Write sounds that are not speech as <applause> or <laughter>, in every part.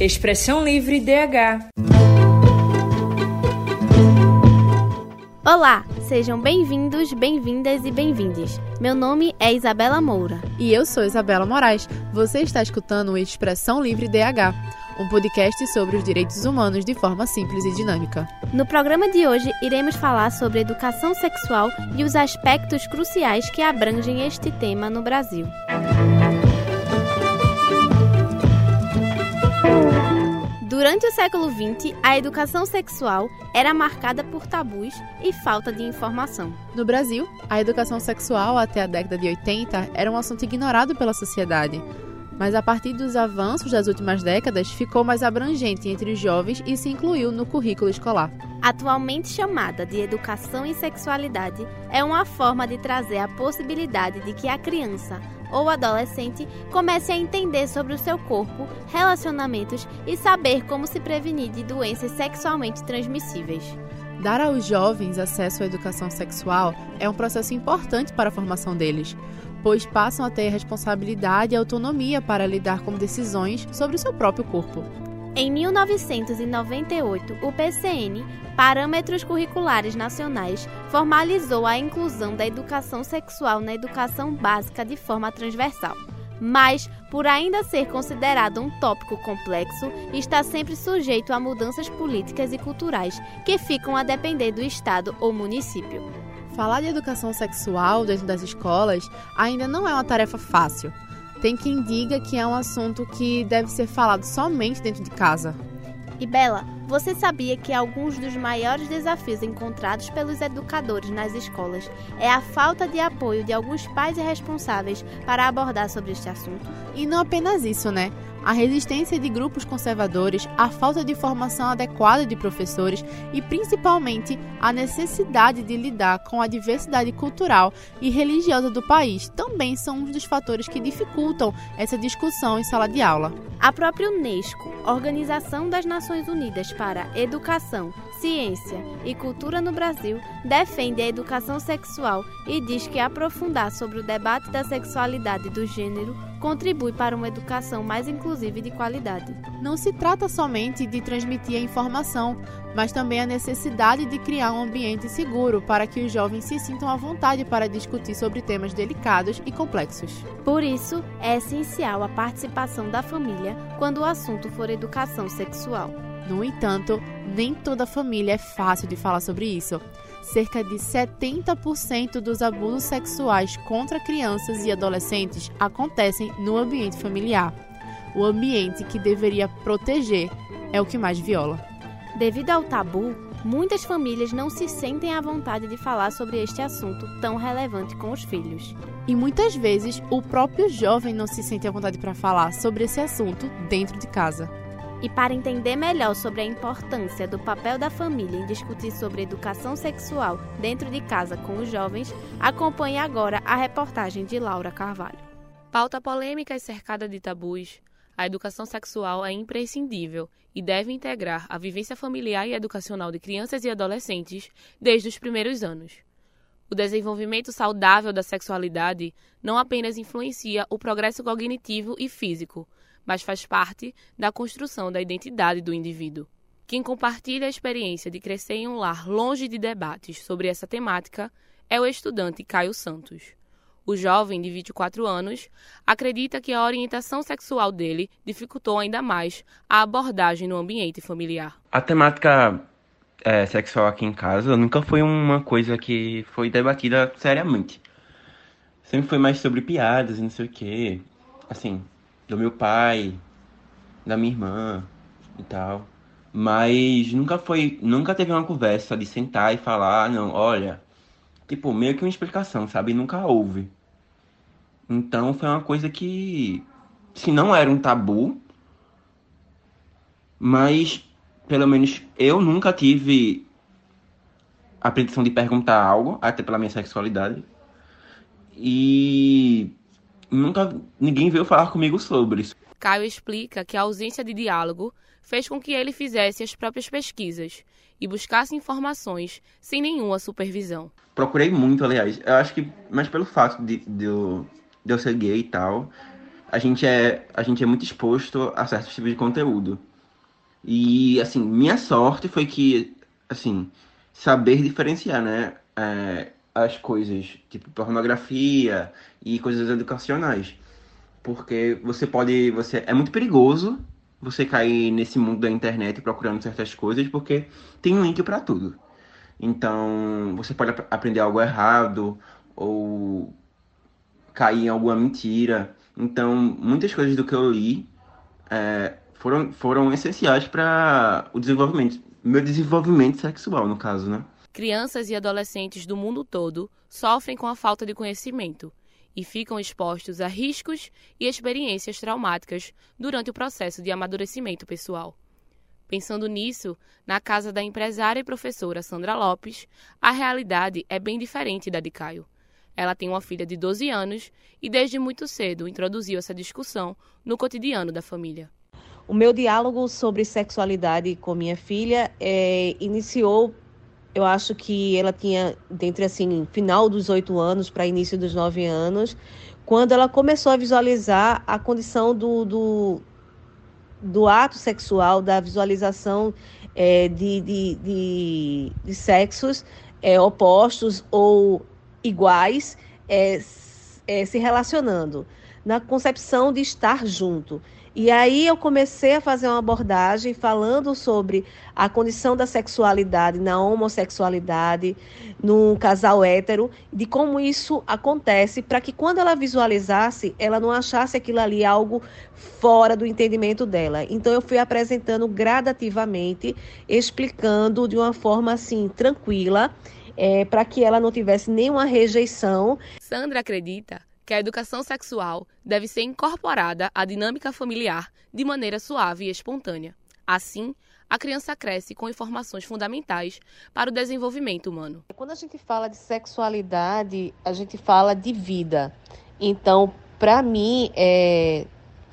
Expressão Livre DH. Olá, sejam bem-vindos, bem-vindas e bem-vindes. Meu nome é Isabela Moura. E eu sou Isabela Moraes. Você está escutando o Expressão Livre DH, um podcast sobre os direitos humanos de forma simples e dinâmica. No programa de hoje, iremos falar sobre educação sexual e os aspectos cruciais que abrangem este tema no Brasil. Durante o século XX, a educação sexual era marcada por tabus e falta de informação. No Brasil, a educação sexual até a década de 80 era um assunto ignorado pela sociedade, mas a partir dos avanços das últimas décadas ficou mais abrangente entre os jovens e se incluiu no currículo escolar. Atualmente chamada de educação em sexualidade, é uma forma de trazer a possibilidade de que a criança ou adolescente comece a entender sobre o seu corpo, relacionamentos e saber como se prevenir de doenças sexualmente transmissíveis. Dar aos jovens acesso à educação sexual é um processo importante para a formação deles, pois passam a ter responsabilidade e autonomia para lidar com decisões sobre o seu próprio corpo. Em 1998, o PCN, Parâmetros Curriculares Nacionais, formalizou a inclusão da educação sexual na educação básica de forma transversal. Mas, por ainda ser considerado um tópico complexo, está sempre sujeito a mudanças políticas e culturais que ficam a depender do Estado ou município. Falar de educação sexual dentro das escolas ainda não é uma tarefa fácil. Tem quem diga que é um assunto que deve ser falado somente dentro de casa. E Bela, você sabia que alguns dos maiores desafios encontrados pelos educadores nas escolas é a falta de apoio de alguns pais e responsáveis para abordar sobre este assunto? E não apenas isso, né? a resistência de grupos conservadores, a falta de formação adequada de professores e, principalmente, a necessidade de lidar com a diversidade cultural e religiosa do país também são um dos fatores que dificultam essa discussão em sala de aula. A própria Unesco, Organização das Nações Unidas para Educação, Ciência e Cultura no Brasil, defende a educação sexual e diz que aprofundar sobre o debate da sexualidade e do gênero contribui para uma educação mais inclusiva e de qualidade. Não se trata somente de transmitir a informação, mas também a necessidade de criar um ambiente seguro para que os jovens se sintam à vontade para discutir sobre temas delicados e complexos. Por isso, é essencial a participação da família quando o assunto for educação sexual. No entanto, nem toda família é fácil de falar sobre isso cerca de 70% dos abusos sexuais contra crianças e adolescentes acontecem no ambiente familiar. O ambiente que deveria proteger é o que mais viola. Devido ao tabu, muitas famílias não se sentem à vontade de falar sobre este assunto tão relevante com os filhos. E muitas vezes o próprio jovem não se sente à vontade para falar sobre esse assunto dentro de casa. E para entender melhor sobre a importância do papel da família em discutir sobre educação sexual dentro de casa com os jovens, acompanhe agora a reportagem de Laura Carvalho. Pauta polêmica e cercada de tabus, a educação sexual é imprescindível e deve integrar a vivência familiar e educacional de crianças e adolescentes desde os primeiros anos. O desenvolvimento saudável da sexualidade não apenas influencia o progresso cognitivo e físico, mas faz parte da construção da identidade do indivíduo. Quem compartilha a experiência de crescer em um lar longe de debates sobre essa temática é o estudante Caio Santos. O jovem de 24 anos acredita que a orientação sexual dele dificultou ainda mais a abordagem no ambiente familiar. A temática é, sexual aqui em casa nunca foi uma coisa que foi debatida seriamente. Sempre foi mais sobre piadas e não sei o quê. Assim, do meu pai, da minha irmã e tal. Mas nunca foi, nunca teve uma conversa de sentar e falar, ah, não, olha, tipo, meio que uma explicação, sabe? Nunca houve. Então foi uma coisa que, se não era um tabu, mas pelo menos eu nunca tive a pretensão de perguntar algo, até pela minha sexualidade. E nunca ninguém veio falar comigo sobre isso. Caio explica que a ausência de diálogo fez com que ele fizesse as próprias pesquisas e buscasse informações sem nenhuma supervisão. Procurei muito, aliás. Eu acho que, mas pelo fato de, de, eu, de eu ser gay e tal, a gente, é, a gente é muito exposto a certos tipos de conteúdo. E, assim, minha sorte foi que, assim, saber diferenciar, né? É, as coisas, tipo pornografia e coisas educacionais. Porque você pode. Você, é muito perigoso você cair nesse mundo da internet procurando certas coisas, porque tem um link para tudo. Então, você pode ap aprender algo errado ou cair em alguma mentira. Então, muitas coisas do que eu li é, foram, foram essenciais para o desenvolvimento, meu desenvolvimento sexual, no caso, né? Crianças e adolescentes do mundo todo sofrem com a falta de conhecimento e ficam expostos a riscos e experiências traumáticas durante o processo de amadurecimento pessoal. Pensando nisso, na casa da empresária e professora Sandra Lopes, a realidade é bem diferente da de Caio. Ela tem uma filha de 12 anos e desde muito cedo introduziu essa discussão no cotidiano da família. O meu diálogo sobre sexualidade com minha filha é, iniciou, eu acho que ela tinha, dentre assim, final dos oito anos para início dos nove anos, quando ela começou a visualizar a condição do, do, do ato sexual, da visualização é, de, de, de, de, sexos é, opostos ou iguais é, é, se relacionando, na concepção de estar junto. E aí eu comecei a fazer uma abordagem falando sobre a condição da sexualidade na homossexualidade, num casal hétero, de como isso acontece, para que quando ela visualizasse, ela não achasse aquilo ali algo fora do entendimento dela. Então eu fui apresentando gradativamente, explicando de uma forma assim tranquila, é, para que ela não tivesse nenhuma rejeição. Sandra acredita que a educação sexual deve ser incorporada à dinâmica familiar de maneira suave e espontânea. Assim, a criança cresce com informações fundamentais para o desenvolvimento humano. Quando a gente fala de sexualidade, a gente fala de vida. Então, para mim, é,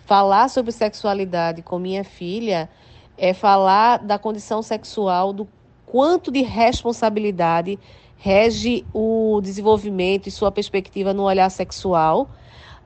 falar sobre sexualidade com minha filha é falar da condição sexual, do quanto de responsabilidade rege o desenvolvimento e sua perspectiva no olhar sexual,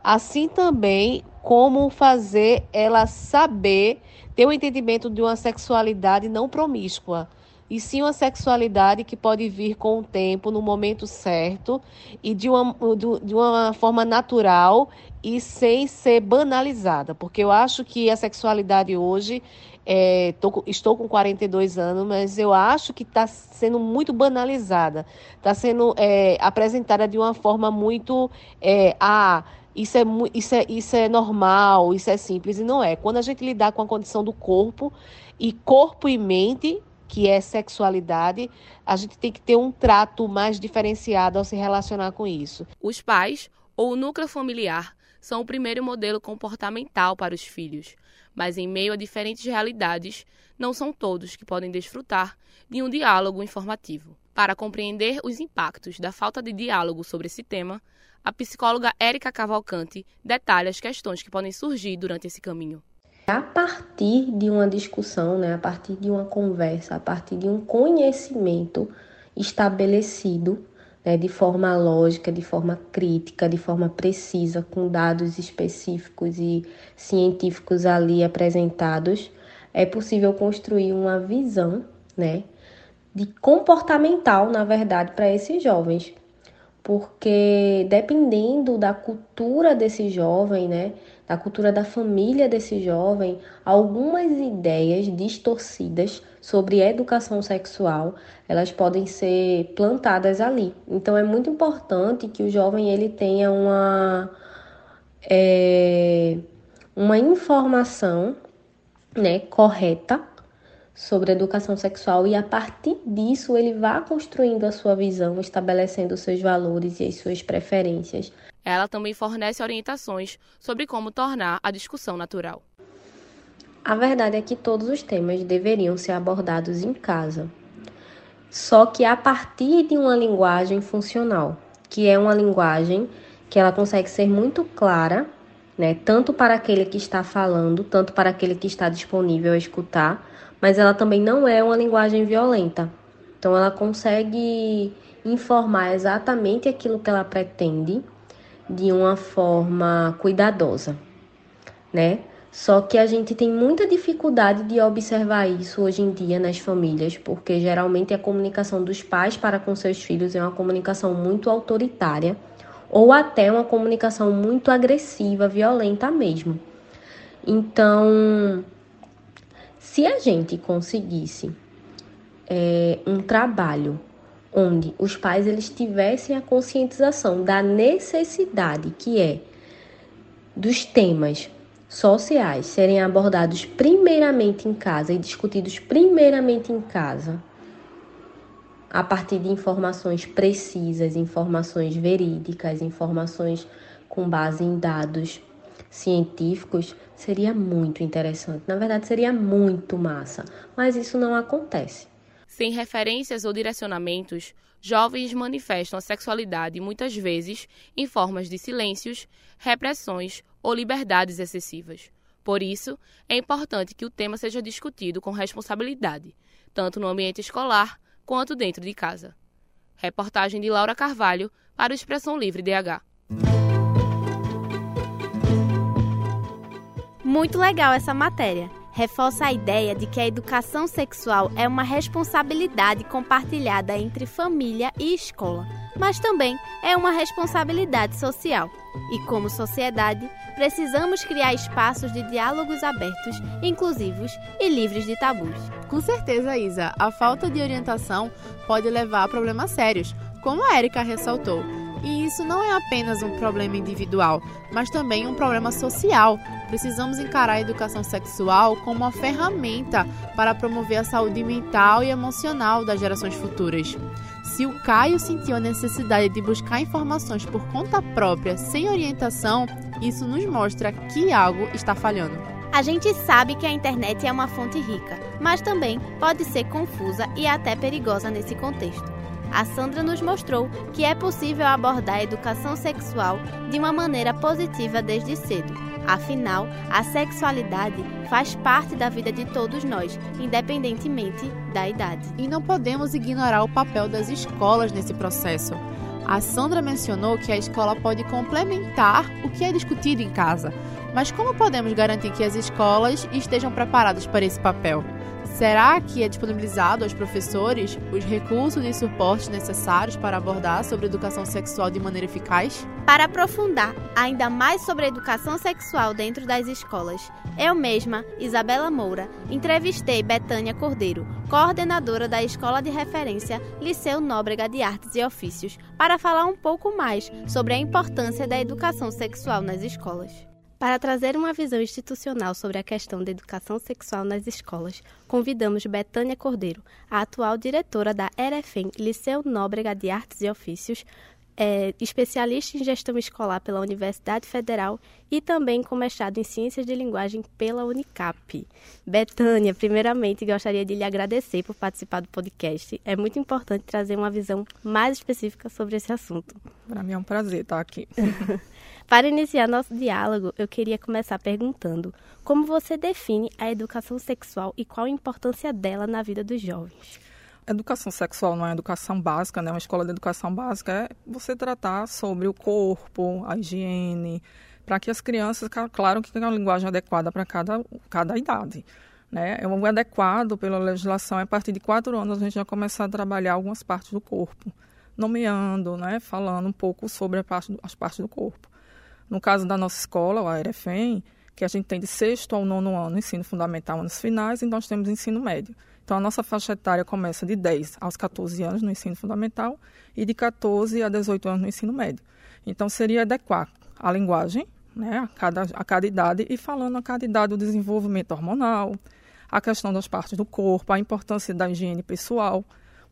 assim também como fazer ela saber ter o um entendimento de uma sexualidade não promíscua, e sim uma sexualidade que pode vir com o tempo, no momento certo e de uma, de uma forma natural e sem ser banalizada, porque eu acho que a sexualidade hoje é, tô, estou com 42 anos, mas eu acho que está sendo muito banalizada, está sendo é, apresentada de uma forma muito. É, ah, isso é, isso, é, isso é normal, isso é simples, e não é. Quando a gente lidar com a condição do corpo, e corpo e mente, que é sexualidade, a gente tem que ter um trato mais diferenciado ao se relacionar com isso. Os pais ou o núcleo familiar são o primeiro modelo comportamental para os filhos mas em meio a diferentes realidades, não são todos que podem desfrutar de um diálogo informativo. Para compreender os impactos da falta de diálogo sobre esse tema, a psicóloga Érica Cavalcante detalha as questões que podem surgir durante esse caminho. A partir de uma discussão, né, a partir de uma conversa, a partir de um conhecimento estabelecido né, de forma lógica, de forma crítica, de forma precisa, com dados específicos e científicos ali apresentados, é possível construir uma visão, né, de comportamental, na verdade, para esses jovens. Porque dependendo da cultura desse jovem, né, da cultura da família desse jovem, algumas ideias distorcidas sobre educação sexual, elas podem ser plantadas ali. Então é muito importante que o jovem ele tenha uma é, uma informação, né, correta sobre educação sexual e a partir disso ele vá construindo a sua visão, estabelecendo seus valores e as suas preferências. Ela também fornece orientações sobre como tornar a discussão natural. A verdade é que todos os temas deveriam ser abordados em casa, só que a partir de uma linguagem funcional, que é uma linguagem que ela consegue ser muito clara, né, tanto para aquele que está falando, tanto para aquele que está disponível a escutar, mas ela também não é uma linguagem violenta. Então ela consegue informar exatamente aquilo que ela pretende de uma forma cuidadosa, né? Só que a gente tem muita dificuldade de observar isso hoje em dia nas famílias, porque geralmente a comunicação dos pais para com seus filhos é uma comunicação muito autoritária ou até uma comunicação muito agressiva, violenta mesmo. Então, se a gente conseguisse é, um trabalho onde os pais eles tivessem a conscientização da necessidade que é dos temas sociais serem abordados primeiramente em casa e discutidos primeiramente em casa, a partir de informações precisas, informações verídicas, informações com base em dados científicos, seria muito interessante. Na verdade, seria muito massa, mas isso não acontece. Sem referências ou direcionamentos, jovens manifestam a sexualidade muitas vezes em formas de silêncios, repressões ou liberdades excessivas. Por isso, é importante que o tema seja discutido com responsabilidade, tanto no ambiente escolar quanto dentro de casa. Reportagem de Laura Carvalho para o Expressão Livre DH. Muito legal essa matéria reforça a ideia de que a educação sexual é uma responsabilidade compartilhada entre família e escola, mas também é uma responsabilidade social. E como sociedade, precisamos criar espaços de diálogos abertos, inclusivos e livres de tabus. Com certeza, Isa, a falta de orientação pode levar a problemas sérios, como a Erika ressaltou. E isso não é apenas um problema individual, mas também um problema social. Precisamos encarar a educação sexual como uma ferramenta para promover a saúde mental e emocional das gerações futuras. Se o Caio sentiu a necessidade de buscar informações por conta própria, sem orientação, isso nos mostra que algo está falhando. A gente sabe que a internet é uma fonte rica, mas também pode ser confusa e até perigosa nesse contexto a Sandra nos mostrou que é possível abordar a educação sexual de uma maneira positiva desde cedo. Afinal, a sexualidade faz parte da vida de todos nós, independentemente da idade. E não podemos ignorar o papel das escolas nesse processo. A Sandra mencionou que a escola pode complementar o que é discutido em casa. Mas como podemos garantir que as escolas estejam preparadas para esse papel? Será que é disponibilizado aos professores os recursos e suportes necessários para abordar sobre educação sexual de maneira eficaz? Para aprofundar ainda mais sobre a educação sexual dentro das escolas, eu mesma, Isabela Moura, entrevistei Betânia Cordeiro, coordenadora da Escola de Referência Liceu Nóbrega de Artes e Ofícios, para falar um pouco mais sobre a importância da educação sexual nas escolas. Para trazer uma visão institucional sobre a questão da educação sexual nas escolas, convidamos Betânia Cordeiro, a atual diretora da EREFEM, Liceu Nóbrega de Artes e Ofícios, é, especialista em gestão escolar pela Universidade Federal e também com mestrado em Ciências de Linguagem pela Unicap. Betânia, primeiramente gostaria de lhe agradecer por participar do podcast. É muito importante trazer uma visão mais específica sobre esse assunto. Para mim é um prazer estar aqui. <laughs> Para iniciar nosso diálogo, eu queria começar perguntando como você define a educação sexual e qual a importância dela na vida dos jovens. Educação sexual não é educação básica, né? Uma escola de educação básica é você tratar sobre o corpo, a higiene, para que as crianças, claro que tenham uma linguagem adequada para cada, cada idade. Né? É um adequado pela legislação, é a partir de quatro anos a gente já começar a trabalhar algumas partes do corpo, nomeando, né? falando um pouco sobre parte, as partes do corpo. No caso da nossa escola, o ARFEM, que a gente tem de sexto ao nono ano, ensino fundamental, anos finais, e nós temos ensino médio. Então, a nossa faixa etária começa de 10 aos 14 anos no ensino fundamental e de 14 a 18 anos no ensino médio. Então, seria adequar a linguagem né, a, cada, a cada idade e falando a cada idade o desenvolvimento hormonal, a questão das partes do corpo, a importância da higiene pessoal,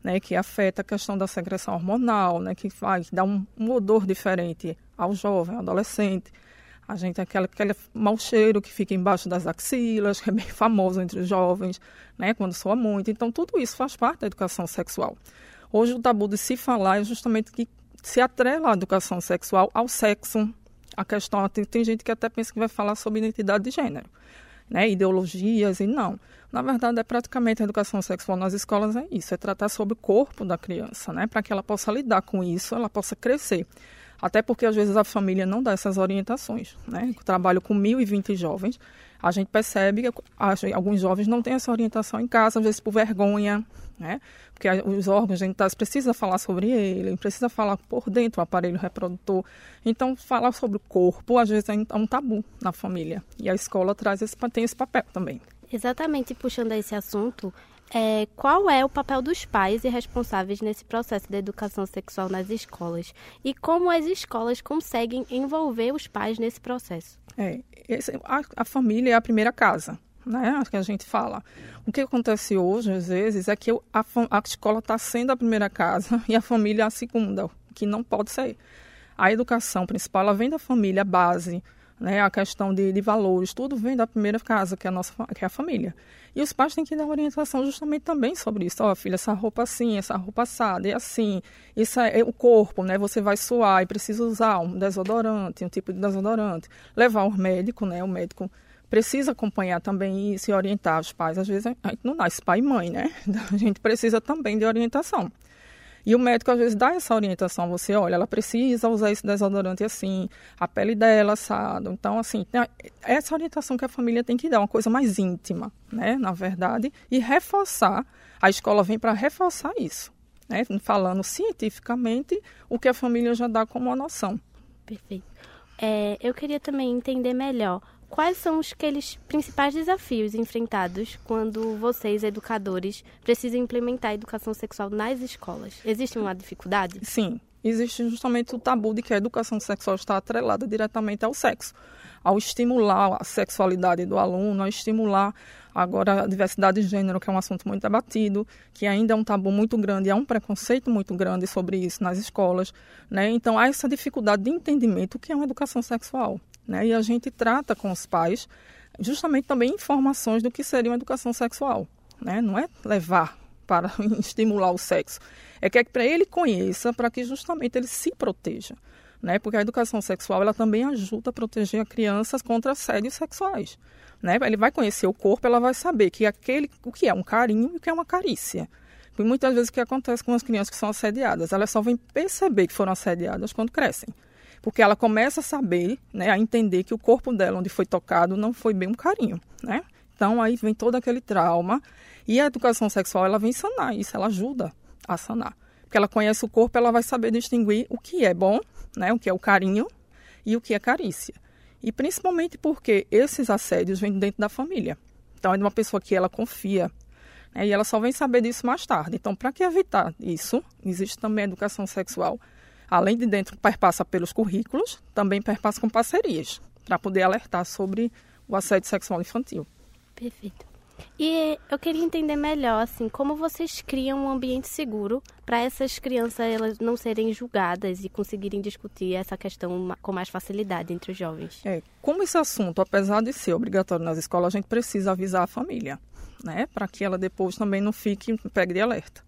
né, que afeta a questão da secreção hormonal, né, que faz, dá um, um odor diferente ao jovem, ao adolescente. A gente tem aquele, aquele mau cheiro que fica embaixo das axilas, que é bem famoso entre os jovens, né, quando soa muito. Então, tudo isso faz parte da educação sexual. Hoje, o tabu de se falar é justamente que se atrela a educação sexual ao sexo. A questão, tem, tem gente que até pensa que vai falar sobre identidade de gênero né, ideologias e não. Na verdade, é praticamente a educação sexual nas escolas é isso, é tratar sobre o corpo da criança, né, para que ela possa lidar com isso, ela possa crescer. Até porque às vezes a família não dá essas orientações, né? Eu trabalho com 1.020 jovens, A gente percebe que alguns jovens não têm essa orientação em casa, às vezes por vergonha, né? Porque os órgãos genitais precisa falar sobre ele, precisa falar por dentro o aparelho reprodutor. Então, falar sobre o corpo, às vezes, é um tabu na família. E a escola traz esse, tem esse papel também. Exatamente, puxando esse assunto, é, qual é o papel dos pais e responsáveis nesse processo de educação sexual nas escolas? E como as escolas conseguem envolver os pais nesse processo? É, esse, a, a família é a primeira casa, né? Que a gente fala. O que acontece hoje, às vezes, é que a, a escola está sendo a primeira casa <laughs> e a família a segunda, que não pode ser. A educação principal ela vem da família, base, né, a questão de, de, valores, tudo vem da primeira casa, que é a nossa que é a família. E os pais têm que dar orientação justamente também sobre isso. Ó, oh, filha, essa roupa assim, essa roupa assada, é assim, isso é, é, o corpo, né? Você vai suar e precisa usar um desodorante, um tipo de desodorante. Levar ao médico, né? O médico precisa acompanhar também e orientar os pais. Às vezes a gente não nasce pai e mãe, né? <laughs> A gente precisa também de orientação. E o médico às vezes dá essa orientação, você olha, ela precisa usar esse desodorante assim, a pele dela assado. Então, assim, essa orientação que a família tem que dar, uma coisa mais íntima, né, na verdade, e reforçar, a escola vem para reforçar isso, né, falando cientificamente o que a família já dá como uma noção. Perfeito. É, eu queria também entender melhor Quais são os aqueles principais desafios enfrentados quando vocês, educadores, precisam implementar a educação sexual nas escolas? Existe uma dificuldade? Sim, existe justamente o tabu de que a educação sexual está atrelada diretamente ao sexo, ao estimular a sexualidade do aluno, a estimular agora a diversidade de gênero, que é um assunto muito debatido, que ainda é um tabu muito grande, há um preconceito muito grande sobre isso nas escolas, né? Então há essa dificuldade de entendimento que é uma educação sexual. Né? E a gente trata com os pais justamente também informações do que seria uma educação sexual. Né? Não é levar para <laughs> estimular o sexo, é que, é para ele conheça, para que justamente ele se proteja. Né? Porque a educação sexual ela também ajuda a proteger a crianças contra assédios sexuais. Né? Ele vai conhecer o corpo, ela vai saber que aquele, o que é um carinho e o que é uma carícia. E muitas vezes o que acontece com as crianças que são assediadas, elas só vêm perceber que foram assediadas quando crescem porque ela começa a saber, né, a entender que o corpo dela, onde foi tocado, não foi bem um carinho, né? Então aí vem todo aquele trauma e a educação sexual ela vem sanar isso, ela ajuda a sanar, porque ela conhece o corpo, ela vai saber distinguir o que é bom, né, o que é o carinho e o que é carícia. E principalmente porque esses assédios vêm dentro da família. Então é de uma pessoa que ela confia, né, e ela só vem saber disso mais tarde. Então, para que evitar isso, existe também a educação sexual além de dentro perpassa pelos currículos, também perpassa com parcerias, para poder alertar sobre o assédio sexual infantil. Perfeito. E eu queria entender melhor, assim, como vocês criam um ambiente seguro para essas crianças elas não serem julgadas e conseguirem discutir essa questão com mais facilidade entre os jovens. É, como esse assunto, apesar de ser obrigatório nas escolas, a gente precisa avisar a família, né, para que ela depois também não fique pegue de alerta.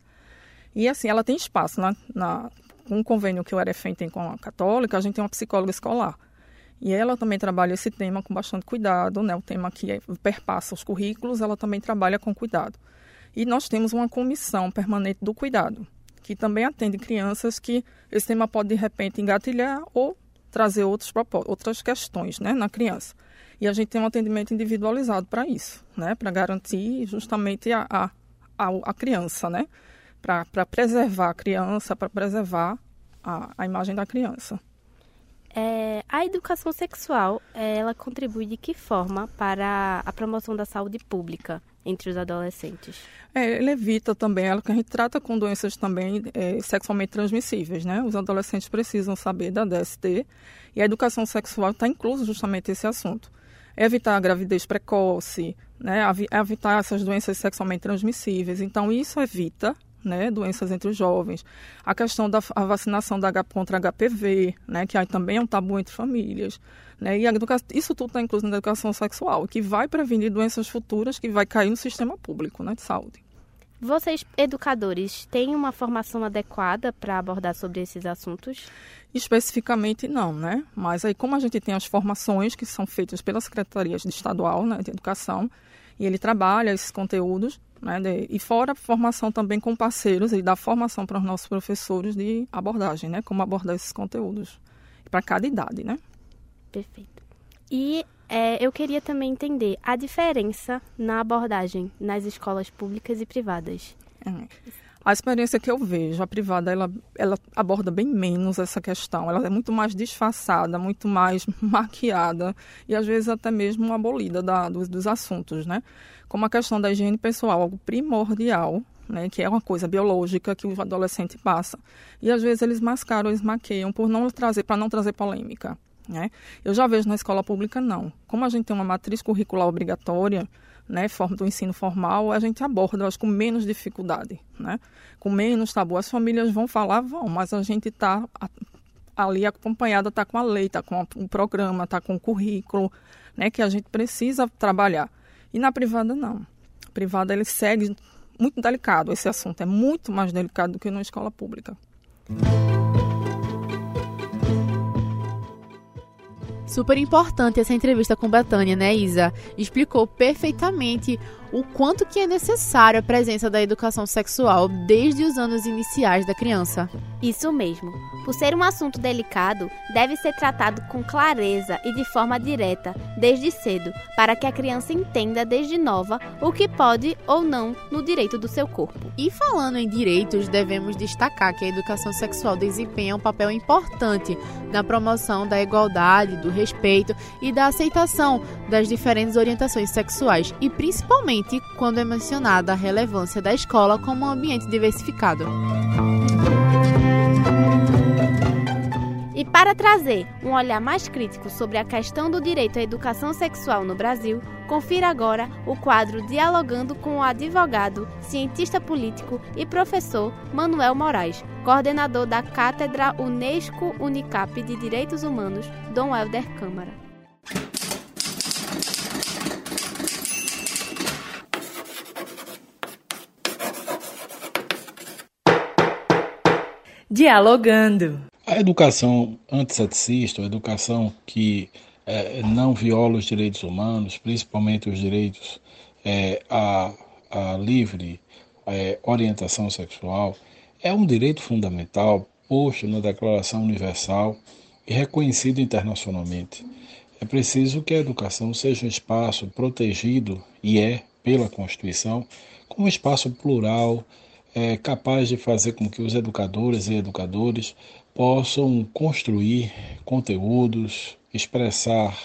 E assim, ela tem espaço na, na um convênio que o Arefem tem com a Católica, a gente tem uma psicóloga escolar. E ela também trabalha esse tema com bastante cuidado, né? O tema que é, perpassa os currículos, ela também trabalha com cuidado. E nós temos uma comissão permanente do cuidado, que também atende crianças que esse tema pode de repente engatilhar ou trazer outros outras questões, né, na criança. E a gente tem um atendimento individualizado para isso, né, para garantir justamente a, a, a, a criança, né, para preservar a criança, para preservar a, a imagem da criança. É, a educação sexual, é, ela contribui de que forma para a promoção da saúde pública entre os adolescentes? É, ele evita também, ela que a gente trata com doenças também é, sexualmente transmissíveis, né? Os adolescentes precisam saber da DST e a educação sexual está incluso justamente esse assunto. Evitar a gravidez precoce, né? Evitar essas doenças sexualmente transmissíveis. Então, isso evita né, doenças entre os jovens, a questão da a vacinação da, contra HPV, né, que também é um tabu entre famílias, né, e isso tudo está incluso na educação sexual, que vai prevenir doenças futuras que vai cair no sistema público né, de saúde. Vocês, educadores, têm uma formação adequada para abordar sobre esses assuntos? Especificamente não, né? Mas aí como a gente tem as formações que são feitas pela Secretaria Estadual né, de Educação, e ele trabalha esses conteúdos, né, de, e fora a formação também com parceiros e dar formação para os nossos professores de abordagem, né, como abordar esses conteúdos para cada idade, né? Perfeito. E é, eu queria também entender a diferença na abordagem nas escolas públicas e privadas. Hum. A experiência que eu vejo, a privada, ela, ela aborda bem menos essa questão. Ela é muito mais disfarçada, muito mais <laughs> maquiada e às vezes até mesmo abolida da, dos, dos assuntos, né? Como a questão da higiene pessoal, algo primordial, né, que é uma coisa biológica que o adolescente passa. E às vezes eles mascaram, eles maqueiam por não trazer, para não trazer polêmica. Né? Eu já vejo na escola pública não. Como a gente tem uma matriz curricular obrigatória, né, do ensino formal, a gente aborda, acho, com menos dificuldade, né? Com menos tabu. As famílias vão falar, vão, mas a gente está ali acompanhada, está com a lei, está com um programa, está com o currículo, né, que a gente precisa trabalhar. E na privada, não. A privada, ele segue muito delicado, esse assunto é muito mais delicado do que na escola pública. Super importante essa entrevista com Betânia, né, Isa? Explicou perfeitamente o quanto que é necessário a presença da educação sexual desde os anos iniciais da criança. Isso mesmo. Por ser um assunto delicado, deve ser tratado com clareza e de forma direta, desde cedo, para que a criança entenda desde nova o que pode ou não no direito do seu corpo. E falando em direitos, devemos destacar que a educação sexual desempenha um papel importante na promoção da igualdade, do respeito e da aceitação das diferentes orientações sexuais e principalmente quando é mencionada a relevância da escola como um ambiente diversificado. E para trazer um olhar mais crítico sobre a questão do direito à educação sexual no Brasil, confira agora o quadro Dialogando com o advogado, cientista político e professor Manuel Moraes, coordenador da Cátedra Unesco Unicap de Direitos Humanos, Dom Helder Câmara. Dialogando. A educação antisseticista, a educação que é, não viola os direitos humanos, principalmente os direitos é, à, à, livre é, orientação sexual, é um direito fundamental posto na Declaração Universal e reconhecido internacionalmente. É preciso que a educação seja um espaço protegido, e é, pela Constituição, como um espaço plural, é capaz de fazer com que os educadores e educadores possam construir conteúdos, expressar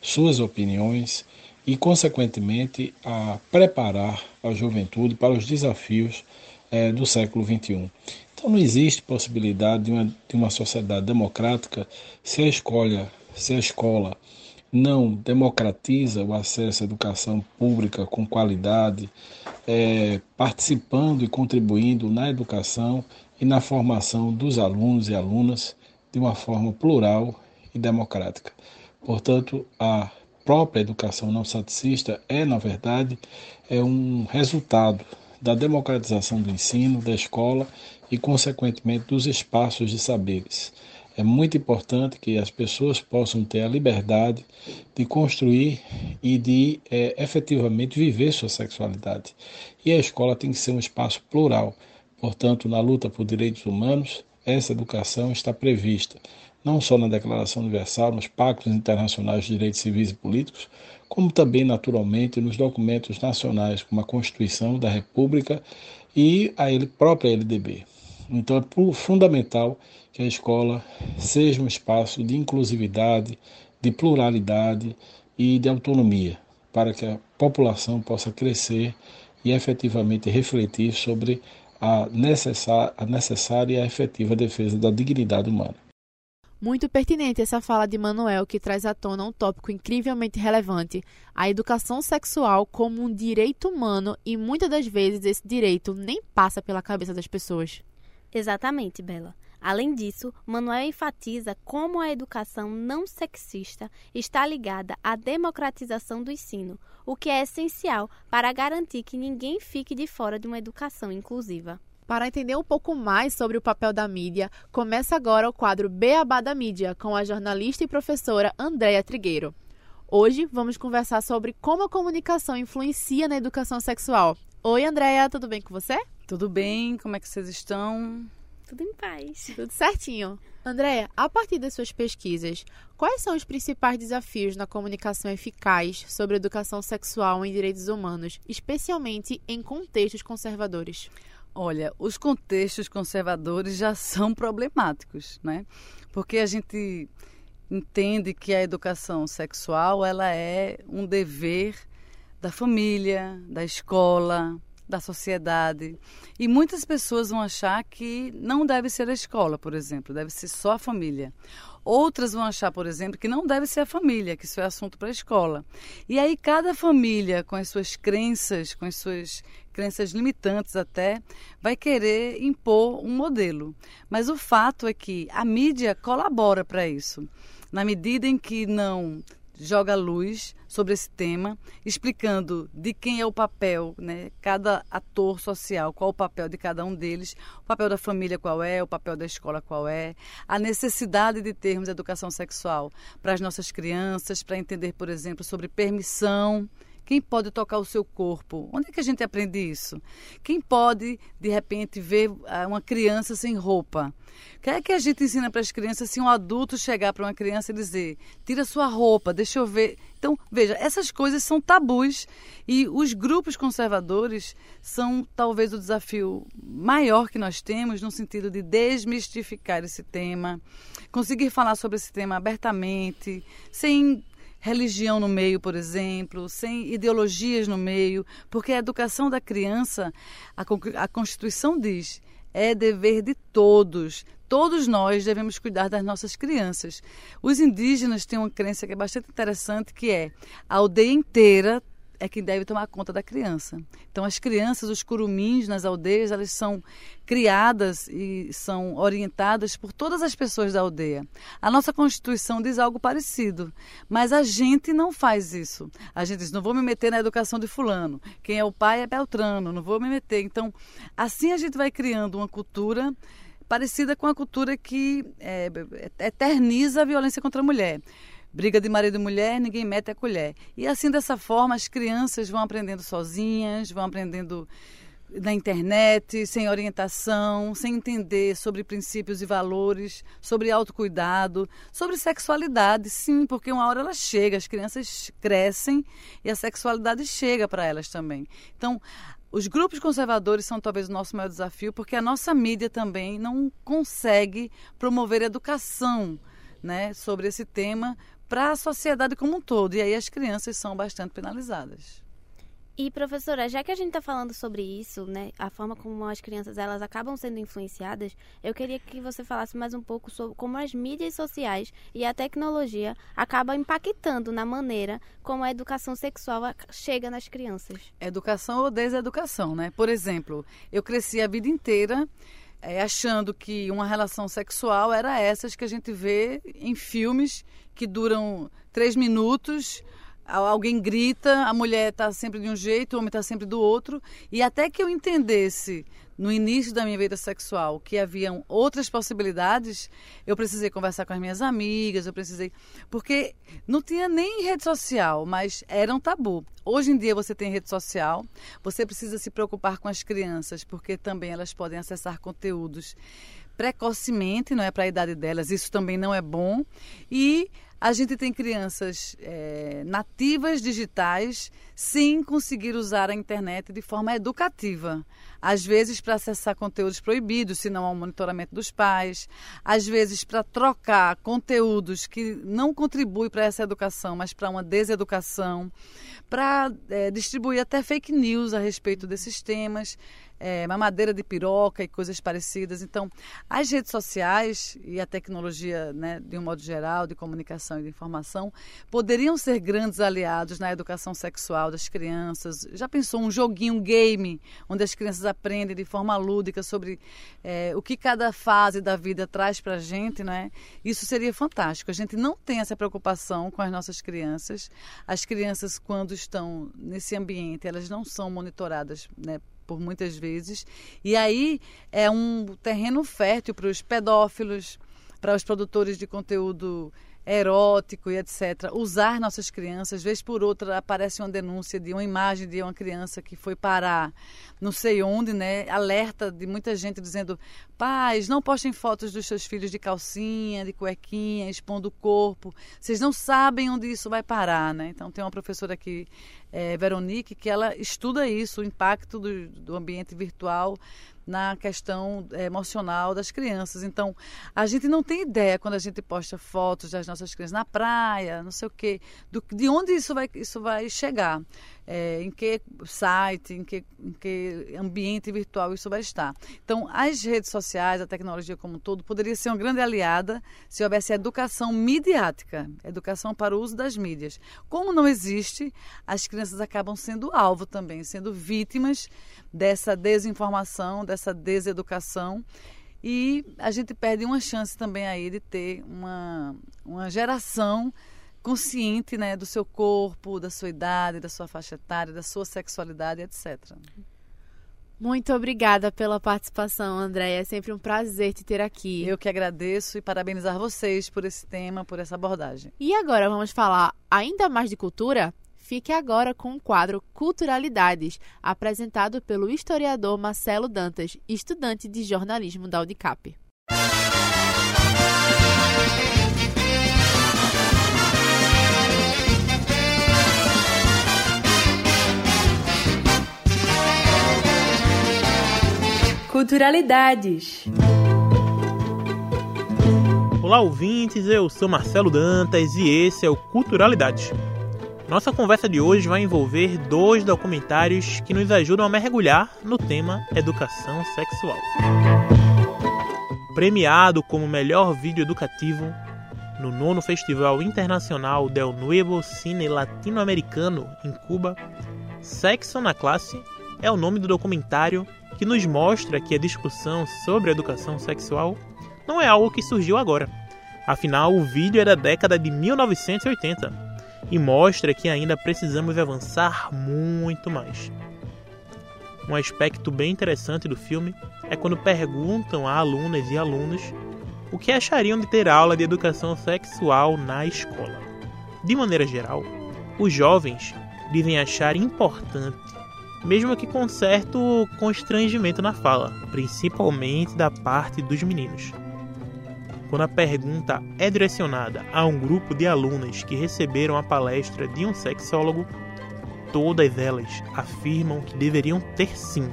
suas opiniões e, consequentemente, a preparar a juventude para os desafios é, do século XXI. Então, não existe possibilidade de uma, de uma sociedade democrática se a escolha, se a escola não democratiza o acesso à educação pública com qualidade, é, participando e contribuindo na educação e na formação dos alunos e alunas de uma forma plural e democrática. Portanto, a própria educação não saticista é, na verdade, é um resultado da democratização do ensino, da escola e, consequentemente, dos espaços de saberes. É muito importante que as pessoas possam ter a liberdade de construir e de é, efetivamente viver sua sexualidade. E a escola tem que ser um espaço plural. Portanto, na luta por direitos humanos, essa educação está prevista não só na Declaração Universal, nos pactos internacionais de direitos civis e políticos, como também, naturalmente, nos documentos nacionais, como a Constituição da República e a própria LDB. Então, é fundamental que a escola seja um espaço de inclusividade, de pluralidade e de autonomia, para que a população possa crescer e efetivamente refletir sobre a necessária, a necessária e a efetiva defesa da dignidade humana. Muito pertinente essa fala de Manuel, que traz à tona um tópico incrivelmente relevante: a educação sexual como um direito humano e muitas das vezes esse direito nem passa pela cabeça das pessoas. Exatamente, Bela. Além disso, Manuel enfatiza como a educação não sexista está ligada à democratização do ensino, o que é essencial para garantir que ninguém fique de fora de uma educação inclusiva. Para entender um pouco mais sobre o papel da mídia, começa agora o quadro Beabá da Mídia com a jornalista e professora Andréa Trigueiro. Hoje vamos conversar sobre como a comunicação influencia na educação sexual. Oi, Andréa, tudo bem com você? Tudo bem, como é que vocês estão? Tudo em paz. Tudo certinho. Andréia, a partir das suas pesquisas, quais são os principais desafios na comunicação eficaz sobre educação sexual em direitos humanos, especialmente em contextos conservadores? Olha, os contextos conservadores já são problemáticos, né? Porque a gente entende que a educação sexual ela é um dever da família, da escola, da sociedade. E muitas pessoas vão achar que não deve ser a escola, por exemplo, deve ser só a família. Outras vão achar, por exemplo, que não deve ser a família, que isso é assunto para a escola. E aí cada família, com as suas crenças, com as suas crenças limitantes até, vai querer impor um modelo. Mas o fato é que a mídia colabora para isso. Na medida em que não joga luz sobre esse tema, explicando de quem é o papel, né? Cada ator social, qual o papel de cada um deles, o papel da família qual é, o papel da escola qual é, a necessidade de termos educação sexual para as nossas crianças, para entender, por exemplo, sobre permissão quem pode tocar o seu corpo? Onde é que a gente aprende isso? Quem pode, de repente, ver ah, uma criança sem roupa? O que é que a gente ensina para as crianças se um adulto chegar para uma criança e dizer: tira sua roupa, deixa eu ver. Então, veja, essas coisas são tabus e os grupos conservadores são talvez o desafio maior que nós temos no sentido de desmistificar esse tema, conseguir falar sobre esse tema abertamente, sem religião no meio, por exemplo, sem ideologias no meio, porque a educação da criança, a, Constituição diz, é dever de todos. Todos nós devemos cuidar das nossas crianças. Os indígenas têm uma crença que é bastante interessante, que é a aldeia inteira é quem deve tomar conta da criança. Então, as crianças, os curumins nas aldeias, elas são criadas e são orientadas por todas as pessoas da aldeia. A nossa Constituição diz algo parecido, mas a gente não faz isso. A gente diz, não vou me meter na educação de fulano. Quem é o pai é Beltrano, não vou me meter. Então, assim a gente vai criando uma cultura parecida com a cultura que é, eterniza a violência contra a mulher. Briga de marido e mulher, ninguém mete a colher. E assim, dessa forma, as crianças vão aprendendo sozinhas, vão aprendendo na internet, sem orientação, sem entender sobre princípios e valores, sobre autocuidado, sobre sexualidade, sim, porque uma hora ela chega, as crianças crescem e a sexualidade chega para elas também. Então, os grupos conservadores são talvez o nosso maior desafio, porque a nossa mídia também não consegue promover educação né, sobre esse tema para a sociedade como um todo. E aí as crianças são bastante penalizadas. E professora, já que a gente está falando sobre isso, né, a forma como as crianças elas acabam sendo influenciadas, eu queria que você falasse mais um pouco sobre como as mídias sociais e a tecnologia acabam impactando na maneira como a educação sexual chega nas crianças. Educação ou deseducação, né? Por exemplo, eu cresci a vida inteira é, achando que uma relação sexual era essas que a gente vê em filmes que duram três minutos. Alguém grita, a mulher está sempre de um jeito, o homem está sempre do outro. E até que eu entendesse no início da minha vida sexual que haviam outras possibilidades, eu precisei conversar com as minhas amigas, eu precisei. Porque não tinha nem rede social, mas era um tabu. Hoje em dia você tem rede social, você precisa se preocupar com as crianças, porque também elas podem acessar conteúdos precocemente, não é para a idade delas, isso também não é bom. E a gente tem crianças é, nativas digitais sem conseguir usar a internet de forma educativa. Às vezes para acessar conteúdos proibidos, se não há um monitoramento dos pais. Às vezes para trocar conteúdos que não contribuem para essa educação, mas para uma deseducação. Para é, distribuir até fake news a respeito desses temas é, mamadeira de piroca e coisas parecidas. Então, as redes sociais e a tecnologia, né, de um modo geral, de comunicação e de informação, poderiam ser grandes aliados na educação sexual das crianças. Já pensou um joguinho, um game, onde as crianças aprendem de forma lúdica sobre é, o que cada fase da vida traz para a gente, né? Isso seria fantástico. A gente não tem essa preocupação com as nossas crianças. As crianças, quando estão nesse ambiente, elas não são monitoradas né, por muitas vezes. E aí é um terreno fértil para os pedófilos, para os produtores de conteúdo erótico e etc. Usar nossas crianças, vez por outra aparece uma denúncia de uma imagem de uma criança que foi parar não sei onde, né? Alerta de muita gente dizendo: pais, não postem fotos dos seus filhos de calcinha, de cuequinha, expondo o corpo. Vocês não sabem onde isso vai parar, né? Então tem uma professora aqui, é, Veronique, que ela estuda isso, o impacto do, do ambiente virtual na questão eh, emocional das crianças. Então, a gente não tem ideia quando a gente posta fotos das nossas crianças na praia, não sei o quê, do, de onde isso vai, isso vai chegar é, em que site, em que, em que ambiente virtual isso vai estar. Então, as redes sociais, a tecnologia como um todo, poderia ser uma grande aliada se houvesse educação midiática, educação para o uso das mídias. Como não existe, as crianças acabam sendo alvo também, sendo vítimas dessa desinformação, dessa deseducação e a gente perde uma chance também aí de ter uma, uma geração consciente né, do seu corpo, da sua idade, da sua faixa etária, da sua sexualidade, etc. Muito obrigada pela participação, Andréia. É sempre um prazer te ter aqui. Eu que agradeço e parabenizar vocês por esse tema, por essa abordagem. E agora vamos falar ainda mais de cultura? Fique agora com o quadro Culturalidades, apresentado pelo historiador Marcelo Dantas, estudante de jornalismo da UDICAP. Culturalidades. Olá, ouvintes. Eu sou Marcelo Dantas e esse é o Culturalidades. Nossa conversa de hoje vai envolver dois documentários que nos ajudam a mergulhar no tema educação sexual. Premiado como melhor vídeo educativo no nono Festival Internacional del Nuevo Cine Latino-Americano em Cuba, Sexo na Classe é o nome do documentário que nos mostra que a discussão sobre a educação sexual não é algo que surgiu agora. Afinal, o vídeo é da década de 1980 e mostra que ainda precisamos avançar muito mais. Um aspecto bem interessante do filme é quando perguntam a alunas e alunos o que achariam de ter aula de educação sexual na escola. De maneira geral, os jovens dizem achar importante mesmo que com certo constrangimento na fala, principalmente da parte dos meninos. Quando a pergunta é direcionada a um grupo de alunas que receberam a palestra de um sexólogo, todas elas afirmam que deveriam ter sim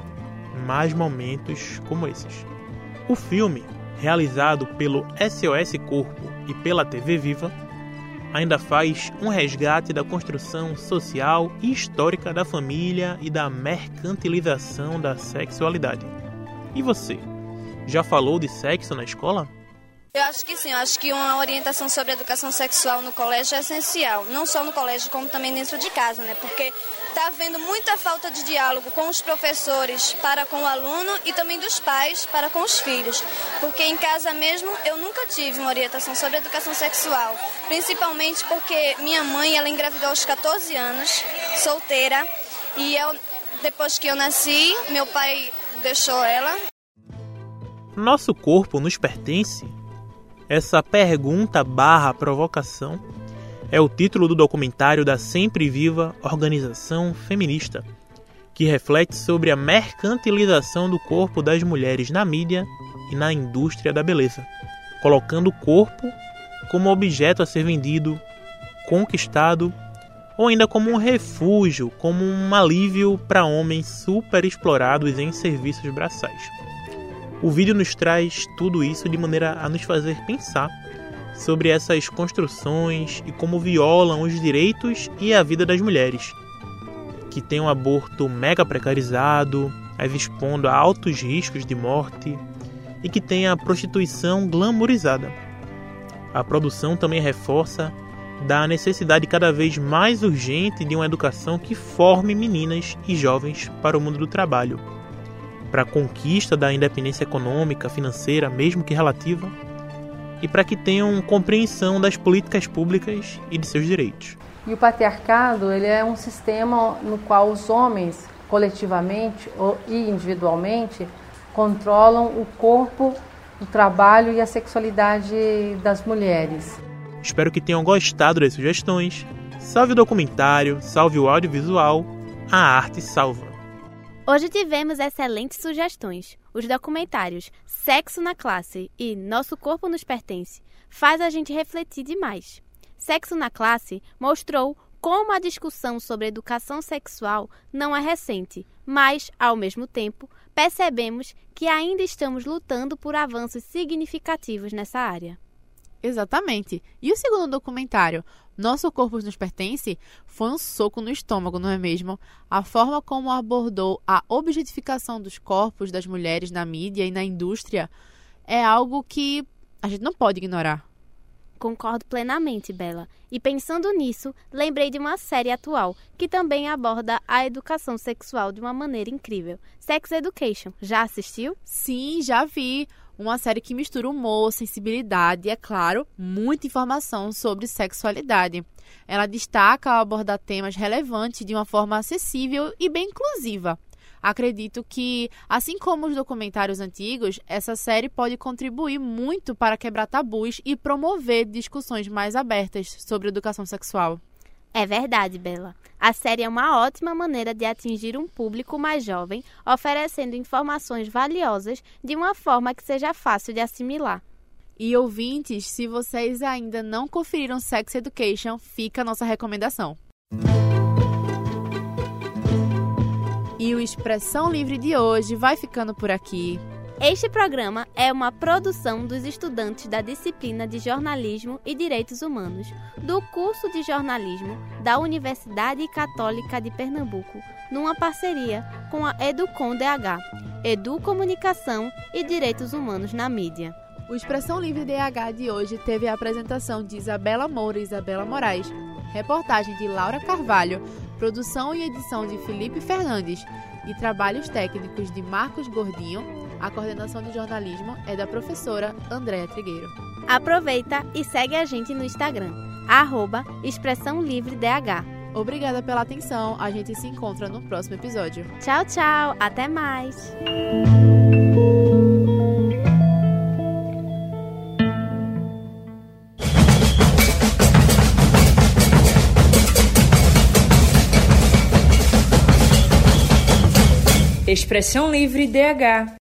mais momentos como esses. O filme, realizado pelo SOS Corpo e pela TV Viva, ainda faz um resgate da construção social e histórica da família e da mercantilização da sexualidade. E você? Já falou de sexo na escola? Eu acho que sim, eu acho que uma orientação sobre educação sexual no colégio é essencial, não só no colégio, como também dentro de casa, né? Porque está havendo muita falta de diálogo com os professores para com o aluno e também dos pais para com os filhos. Porque em casa mesmo eu nunca tive uma orientação sobre educação sexual, principalmente porque minha mãe ela engravidou aos 14 anos, solteira, e eu, depois que eu nasci, meu pai deixou ela. Nosso corpo nos pertence essa pergunta barra provocação é o título do documentário da sempre viva organização feminista, que reflete sobre a mercantilização do corpo das mulheres na mídia e na indústria da beleza, colocando o corpo como objeto a ser vendido, conquistado ou ainda como um refúgio, como um alívio para homens super explorados em serviços braçais. O vídeo nos traz tudo isso de maneira a nos fazer pensar sobre essas construções e como violam os direitos e a vida das mulheres, que têm um aborto mega precarizado, as expondo a altos riscos de morte e que têm a prostituição glamourizada. A produção também reforça da necessidade cada vez mais urgente de uma educação que forme meninas e jovens para o mundo do trabalho para a conquista da independência econômica, financeira, mesmo que relativa, e para que tenham compreensão das políticas públicas e de seus direitos. E o patriarcado ele é um sistema no qual os homens, coletivamente e individualmente, controlam o corpo o trabalho e a sexualidade das mulheres. Espero que tenham gostado das sugestões. Salve o documentário, salve o audiovisual, a arte salva. Hoje tivemos excelentes sugestões. Os documentários Sexo na Classe e Nosso Corpo Nos Pertence faz a gente refletir demais. Sexo na Classe mostrou como a discussão sobre educação sexual não é recente, mas, ao mesmo tempo, percebemos que ainda estamos lutando por avanços significativos nessa área. Exatamente. E o segundo documentário, Nosso Corpo Nos Pertence, foi um soco no estômago, não é mesmo? A forma como abordou a objetificação dos corpos das mulheres na mídia e na indústria é algo que a gente não pode ignorar. Concordo plenamente, Bela. E pensando nisso, lembrei de uma série atual que também aborda a educação sexual de uma maneira incrível. Sex Education. Já assistiu? Sim, já vi. Uma série que mistura humor, sensibilidade e, é claro, muita informação sobre sexualidade. Ela destaca ao abordar temas relevantes de uma forma acessível e bem inclusiva. Acredito que, assim como os documentários antigos, essa série pode contribuir muito para quebrar tabus e promover discussões mais abertas sobre educação sexual. É verdade, Bela. A série é uma ótima maneira de atingir um público mais jovem, oferecendo informações valiosas de uma forma que seja fácil de assimilar. E ouvintes, se vocês ainda não conferiram Sex Education, fica a nossa recomendação. E o Expressão Livre de hoje vai ficando por aqui. Este programa é uma produção dos estudantes da disciplina de Jornalismo e Direitos Humanos do curso de Jornalismo da Universidade Católica de Pernambuco, numa parceria com a Educom DH, Edu Comunicação e Direitos Humanos na Mídia. O Expressão Livre DH de hoje teve a apresentação de Isabela Moura e Isabela Moraes, reportagem de Laura Carvalho, produção e edição de Felipe Fernandes e trabalhos técnicos de Marcos Gordinho. A coordenação de jornalismo é da professora Andréa Trigueiro. Aproveita e segue a gente no Instagram, arroba Expressão Livre DH. Obrigada pela atenção, a gente se encontra no próximo episódio. Tchau, tchau, até mais! Expressão Livre DH